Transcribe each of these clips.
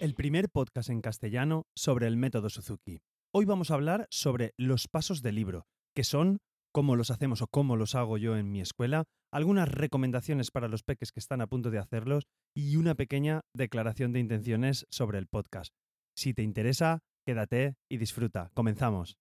el primer podcast en castellano sobre el método Suzuki. Hoy vamos a hablar sobre los pasos del libro, que son cómo los hacemos o cómo los hago yo en mi escuela, algunas recomendaciones para los peques que están a punto de hacerlos y una pequeña declaración de intenciones sobre el podcast. Si te interesa, quédate y disfruta. Comenzamos.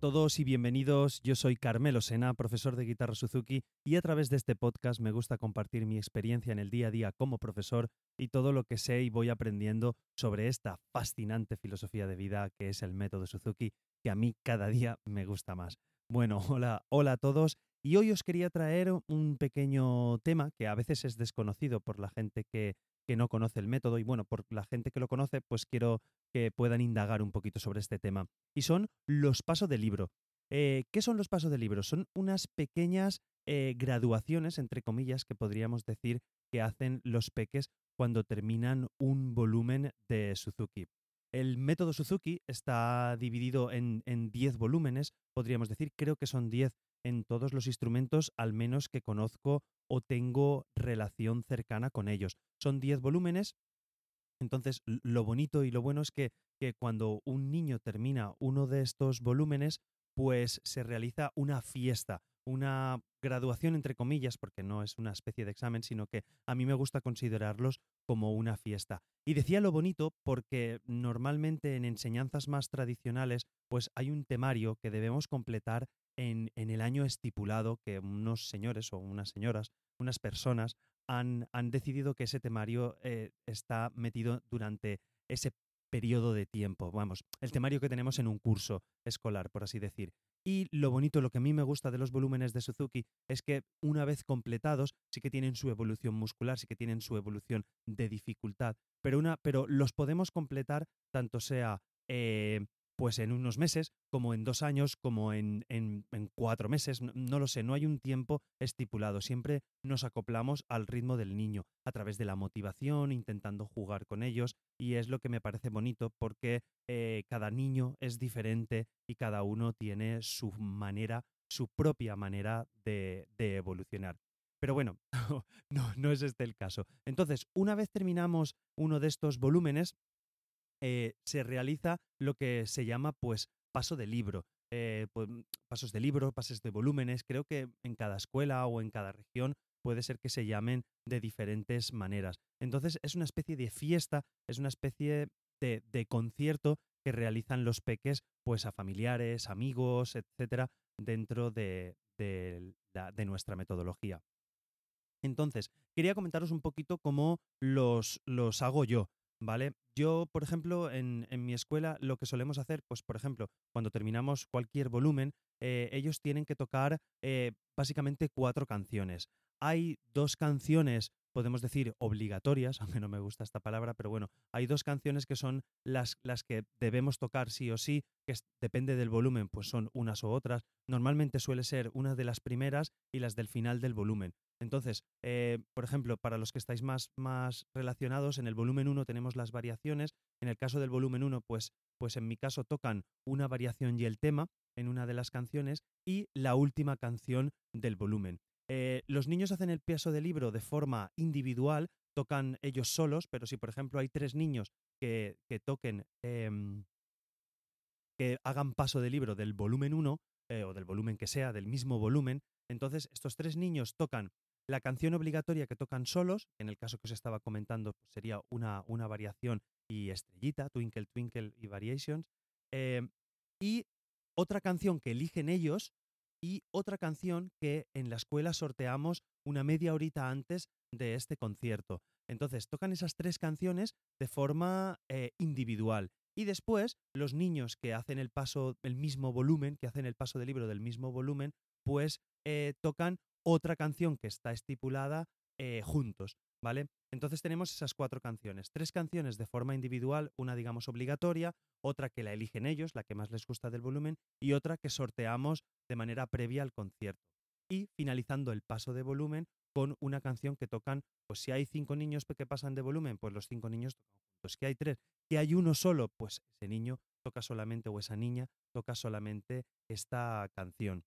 Todos y bienvenidos. Yo soy Carmelo Sena, profesor de guitarra Suzuki, y a través de este podcast me gusta compartir mi experiencia en el día a día como profesor y todo lo que sé y voy aprendiendo sobre esta fascinante filosofía de vida que es el método Suzuki, que a mí cada día me gusta más. Bueno, hola, hola a todos. Y hoy os quería traer un pequeño tema que a veces es desconocido por la gente que, que no conoce el método y bueno, por la gente que lo conoce, pues quiero que puedan indagar un poquito sobre este tema. Y son los pasos del libro. Eh, ¿Qué son los pasos del libro? Son unas pequeñas eh, graduaciones, entre comillas, que podríamos decir que hacen los peques cuando terminan un volumen de Suzuki. El método Suzuki está dividido en 10 volúmenes, podríamos decir, creo que son 10 en todos los instrumentos, al menos que conozco o tengo relación cercana con ellos. Son 10 volúmenes entonces, lo bonito y lo bueno es que, cuando un niño termina uno de estos volúmenes, pues se realiza una fiesta, una graduación entre comillas, porque no es una especie de examen, sino que a mí me gusta considerarlos como una fiesta. Y decía lo bonito porque normalmente en enseñanzas más tradicionales, pues hay un temario que debemos completar en, el año estipulado que unos señores o unas señoras, unas personas han, decidido que ese temario eh, está metido durante ese periodo de tiempo, vamos, el temario que tenemos en un curso escolar, por así decir. Y lo bonito, lo que a mí me gusta de los volúmenes de Suzuki es que una vez completados sí que tienen su evolución muscular, sí que tienen su evolución de dificultad, pero, una, pero los podemos completar tanto sea eh, pues en unos meses, como en dos años, como en, en, cuatro meses, no, lo sé, no hay un tiempo estipulado, siempre nos acoplamos al ritmo del niño, a través de la motivación, intentando jugar con ellos, y es lo que me parece bonito porque eh, cada niño es diferente y cada uno tiene su manera, su propia manera de, de evolucionar. Pero bueno, no, no es este el caso. Entonces, una vez terminamos uno de estos volúmenes, eh, se realiza lo que se llama pues paso de libro. Eh, pues, pasos de libro, pases de volúmenes. Creo que en cada escuela o en cada región puede ser que se llamen de diferentes maneras. Entonces es una especie de fiesta, es una especie de, de concierto que realizan los peques pues a familiares, amigos, etcétera, dentro de, de, de nuestra metodología. Entonces, quería comentaros un poquito cómo los, los hago yo. ¿Vale? Yo, por ejemplo, en, mi escuela lo que solemos hacer, pues por ejemplo, cuando terminamos cualquier volumen, eh, ellos tienen que tocar eh, básicamente cuatro canciones. Hay dos canciones, podemos decir, obligatorias, aunque no me gusta esta palabra, pero bueno, hay dos canciones que son las, las que debemos tocar sí o sí, que depende del volumen, pues son unas u otras. Normalmente suele ser una de las primeras y las del final del volumen. Entonces, eh, por ejemplo, para los que estáis más, más relacionados, en el volumen 1 tenemos las variaciones. En el caso del volumen 1, pues, pues en mi caso tocan una variación y el tema en una de las canciones y la última canción del volumen. Eh, los niños hacen el peso del libro de forma individual, tocan ellos solos, pero si por ejemplo hay tres niños que, toquen, em, que hagan paso de libro del volumen 1, eh, o del volumen que sea, del mismo volumen, entonces estos tres niños tocan la canción obligatoria que tocan solos, en el caso que os estaba comentando, pues sería una, una variación y estrellita, Twinkle Twinkle y Variations. Em, y otra canción que eligen ellos y otra canción que en la escuela sorteamos una media horita antes de este concierto. Entonces tocan esas tres canciones de forma eh, individual. Y después los niños que hacen el paso, el mismo volumen, que hacen el paso del libro del mismo volumen, pues eh, tocan otra canción que está estipulada eh, juntos, ¿vale? Entonces tenemos esas cuatro canciones, tres canciones de forma individual, una digamos obligatoria, otra que la eligen ellos, la que más les gusta del volumen, y otra que sorteamos de manera previa al concierto. Y finalizando el paso de volumen con una canción que tocan, pues si hay cinco niños que pasan de volumen, pues los cinco niños tocan juntos. Que hay tres, que hay uno solo, pues ese niño toca solamente o esa niña toca solamente esta canción.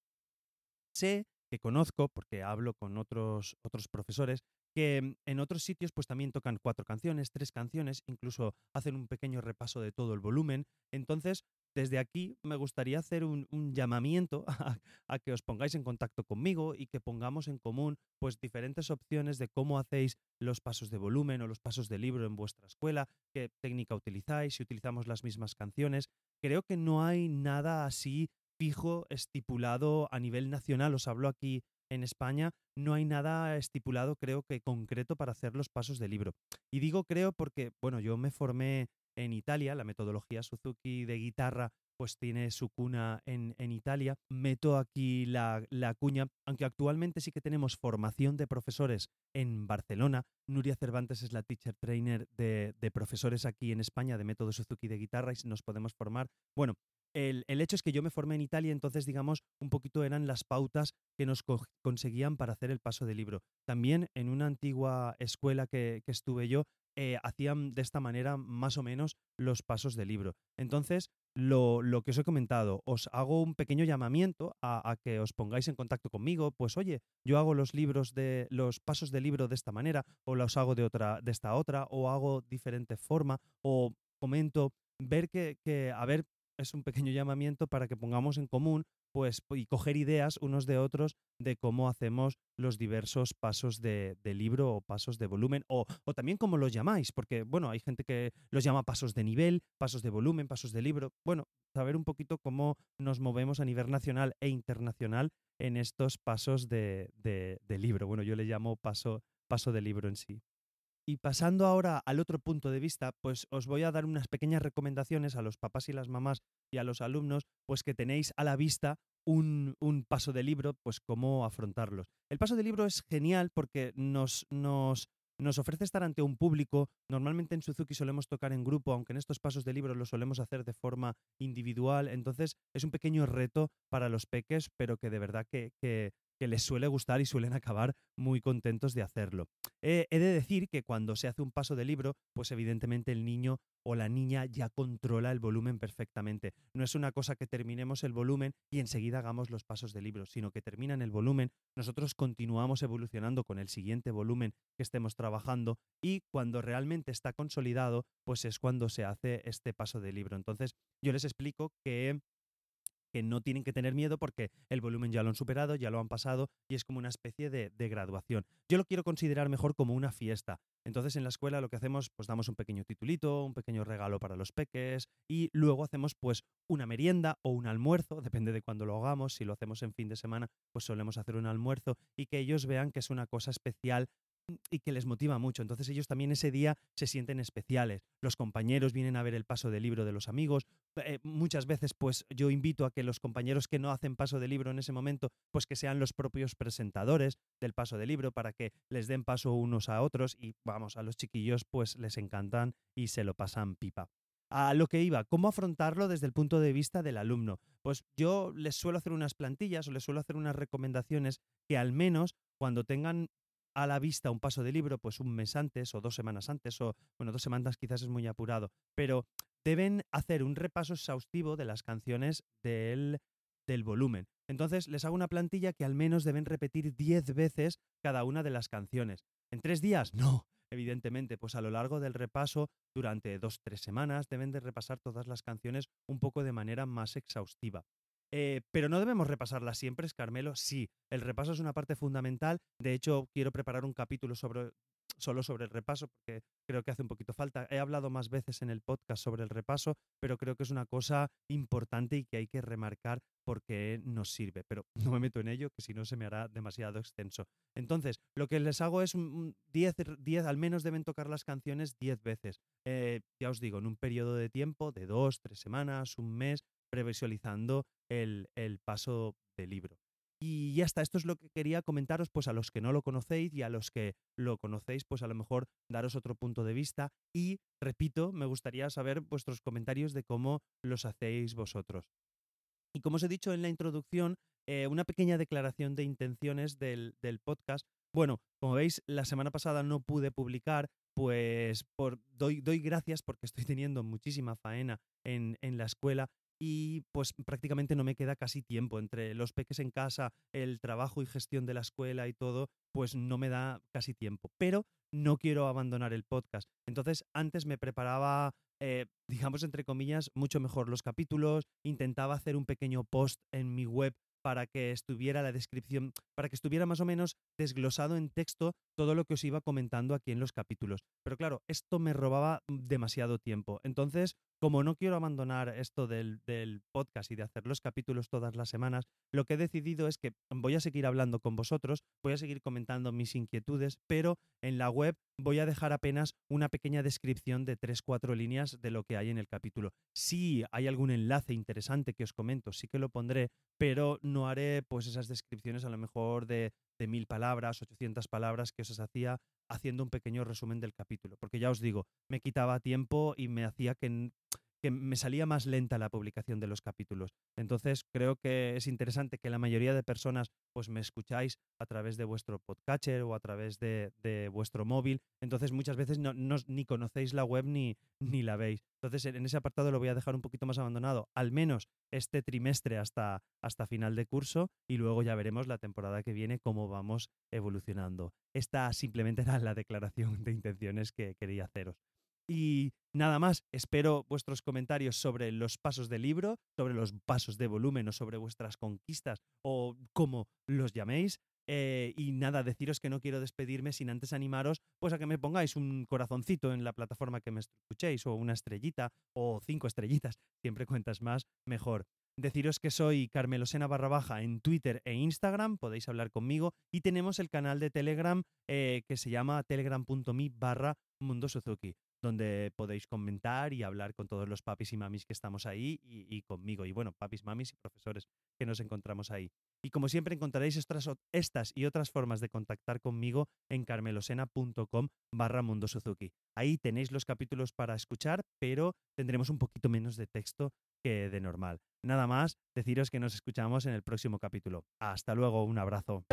Sé conozco, porque hablo con otros, otros profesores, que en otros sitios pues también tocan cuatro canciones, tres canciones, incluso hacen un pequeño repaso de todo el volumen. Entonces, desde aquí me gustaría hacer un, llamamiento a, que os pongáis en contacto conmigo y que pongamos en común pues diferentes opciones de cómo hacéis los pasos de volumen o los pasos de libro en vuestra escuela, qué técnica utilizáis, si utilizamos las mismas canciones. Creo que no hay nada así fijo, estipulado a nivel nacional. Os hablo aquí en España, no hay nada estipulado, creo que concreto para hacer los pasos de libro. Y digo creo porque, bueno, yo me formé en Italia, la metodología Suzuki de guitarra pues tiene su cuna en, Italia. Meto aquí la, cuña, aunque actualmente sí que tenemos formación de profesores en Barcelona. Nuria Cervantes es la teacher trainer de, de profesores aquí en España de método Suzuki de guitarra y nos podemos formar. Bueno, el, hecho es que yo me formé en Italia, entonces, digamos, un poquito eran las pautas que nos conseguían para hacer el paso de libro. También en una antigua escuela que, estuve yo, eh, hacían de esta manera más o menos los pasos de libro. Entonces, lo, que os he comentado, os hago un pequeño llamamiento a, que os pongáis en contacto conmigo, pues oye, yo hago los libros de los pasos de libro de esta manera, o los hago de otra, de esta otra, o hago diferente forma, o comento, ver que, que a ver es un pequeño llamamiento para que pongamos en común pues, y coger ideas unos de otros de cómo hacemos los diversos pasos de, libro o pasos de volumen, o, o, también cómo los llamáis, porque bueno, hay gente que los llama pasos de nivel, pasos de volumen, pasos de libro. Bueno, saber un poquito cómo nos movemos a nivel nacional e internacional en estos pasos de, de libro. Bueno, yo le llamo paso, paso de libro en sí. Y pasando ahora al otro punto de vista, pues os voy a dar unas pequeñas recomendaciones a los papás y las mamás y a los alumnos, pues que tenéis a la vista un, paso de libro, pues cómo afrontarlos. El paso de libro es genial porque nos, nos, nos ofrece estar ante un público. Normalmente en Suzuki solemos tocar en grupo, aunque en estos pasos de libro lo solemos hacer de forma individual. Entonces es un pequeño reto para los peques, pero que de verdad que, que les suele gustar y suelen acabar muy contentos de hacerlo. he de decir que cuando se hace un paso de libro, pues evidentemente el niño o la niña ya controla el volumen perfectamente. No es una cosa que terminemos el volumen y enseguida hagamos los pasos de libro, sino que terminan el volumen, nosotros continuamos evolucionando con el siguiente volumen que estemos trabajando y cuando realmente está consolidado, pues es cuando se hace este paso de libro. Entonces, yo les explico que que no tienen que tener miedo porque el volumen ya lo han superado, ya lo han pasado y es como una especie de, graduación. Yo lo quiero considerar mejor como una fiesta. Entonces en la escuela lo que hacemos, pues damos un pequeño titulito, un pequeño regalo para los peques y luego hacemos pues una merienda o un almuerzo, depende de cuándo lo hagamos. Si lo hacemos en fin de semana, pues solemos hacer un almuerzo y que ellos vean que es una cosa especial y que les motiva mucho. Entonces ellos también ese día se sienten especiales. Los compañeros vienen a ver el paso de libro de los amigos. Eh, muchas veces pues yo invito a que los compañeros que no hacen paso de libro en ese momento pues que sean los propios presentadores del paso de libro para que les den paso unos a otros y vamos, a los chiquillos pues les encantan y se lo pasan pipa. A lo que iba, ¿cómo afrontarlo desde el punto de vista del alumno? Pues yo les suelo hacer unas plantillas o les suelo hacer unas recomendaciones que al menos cuando tengan a la vista un paso de libro, pues un mes antes o dos semanas antes, o bueno, dos semanas quizás es muy apurado, pero deben hacer un repaso exhaustivo de las canciones del, del volumen. Entonces les hago una plantilla que al menos deben repetir 10 veces cada una de las canciones. ¿En tres días? No, evidentemente, pues a lo largo del repaso, durante dos, tres semanas, deben de repasar todas las canciones un poco de manera más exhaustiva. Eh, pero no debemos repasarlas siempre, Carmelo. Sí, el repaso es una parte fundamental. De hecho, quiero preparar un capítulo sobre, solo sobre el repaso, porque creo que hace un poquito falta. He hablado más veces en el podcast sobre el repaso, pero creo que es una cosa importante y que hay que remarcar porque nos sirve. Pero no me meto en ello, que si no se me hará demasiado extenso. Entonces, lo que les hago es 10, 10 al menos deben tocar las canciones 10 veces. Eh, ya os digo, en un periodo de tiempo de dos, tres semanas, un mes, previsualizando el, paso del libro. Y ya está, esto es lo que quería comentaros pues a los que no lo conocéis y a los que lo conocéis pues a lo mejor daros otro punto de vista y repito, me gustaría saber vuestros comentarios de cómo los hacéis vosotros. Y como os he dicho en la introducción, eh, una pequeña declaración de intenciones del, podcast. Bueno, como veis, la semana pasada no pude publicar, pues por, doy, doy gracias porque estoy teniendo muchísima faena en, en la escuela y pues prácticamente no me queda casi tiempo entre los peques en casa, el trabajo y gestión de la escuela y todo, pues no me da casi tiempo. Pero no quiero abandonar el podcast. Entonces antes me preparaba eh, digamos, entre comillas, mucho mejor los capítulos, intentaba hacer un pequeño post en mi web para que estuviera la descripción, para que estuviera más o menos desglosado en texto todo lo que os iba comentando aquí en los capítulos. Pero claro, esto me robaba demasiado tiempo. Entonces, como no quiero abandonar esto del, podcast y de hacer los capítulos todas las semanas, lo que he decidido es que voy a seguir hablando con vosotros, voy a seguir comentando mis inquietudes, pero en la web voy a dejar apenas una pequeña descripción de 3-4 líneas de lo que hay en el capítulo. Si hay algún enlace interesante que os comento, sí que lo pondré, pero no haré pues esas descripciones a lo mejor de, de mil palabras, 800 palabras que os hacía haciendo un pequeño resumen del capítulo, porque ya os digo, me quitaba tiempo y me hacía que, que me salía más lenta la publicación de los capítulos. Entonces creo que es interesante que la mayoría de personas pues me escucháis a través de vuestro podcatcher o a través de, vuestro móvil. Entonces muchas veces no, ni conocéis la web ni, ni la veis. Entonces en ese apartado lo voy a dejar un poquito más abandonado, al menos este trimestre hasta, hasta final de curso y luego ya veremos la temporada que viene cómo vamos evolucionando. Esta simplemente era la declaración de intenciones que quería haceros. Y nada más, espero vuestros comentarios sobre los pasos del libro, sobre los pasos de volumen o sobre vuestras conquistas o como los llaméis. Eh, y nada, deciros que no quiero despedirme sin antes animaros pues a que me pongáis un corazoncito en la plataforma que me escuchéis o una estrellita o cinco estrellitas, siempre cuentas más, mejor. Deciros que soy Carmelo Sena barra baja en Twitter e Instagram, podéis hablar conmigo y tenemos el canal de Telegram eh, que se llama telegram.me barra Mundo Suzuki donde podéis comentar y hablar con todos los papis y mamis que estamos ahí y, conmigo. Y bueno, papis, mamis y profesores que nos encontramos ahí. Y como siempre encontraréis estas, estas y otras formas de contactar conmigo en carmelosena.com barra Mundo Suzuki. Ahí tenéis los capítulos para escuchar, pero tendremos un poquito menos de texto que de normal. Nada más, deciros que nos escuchamos en el próximo capítulo. Hasta luego, un abrazo.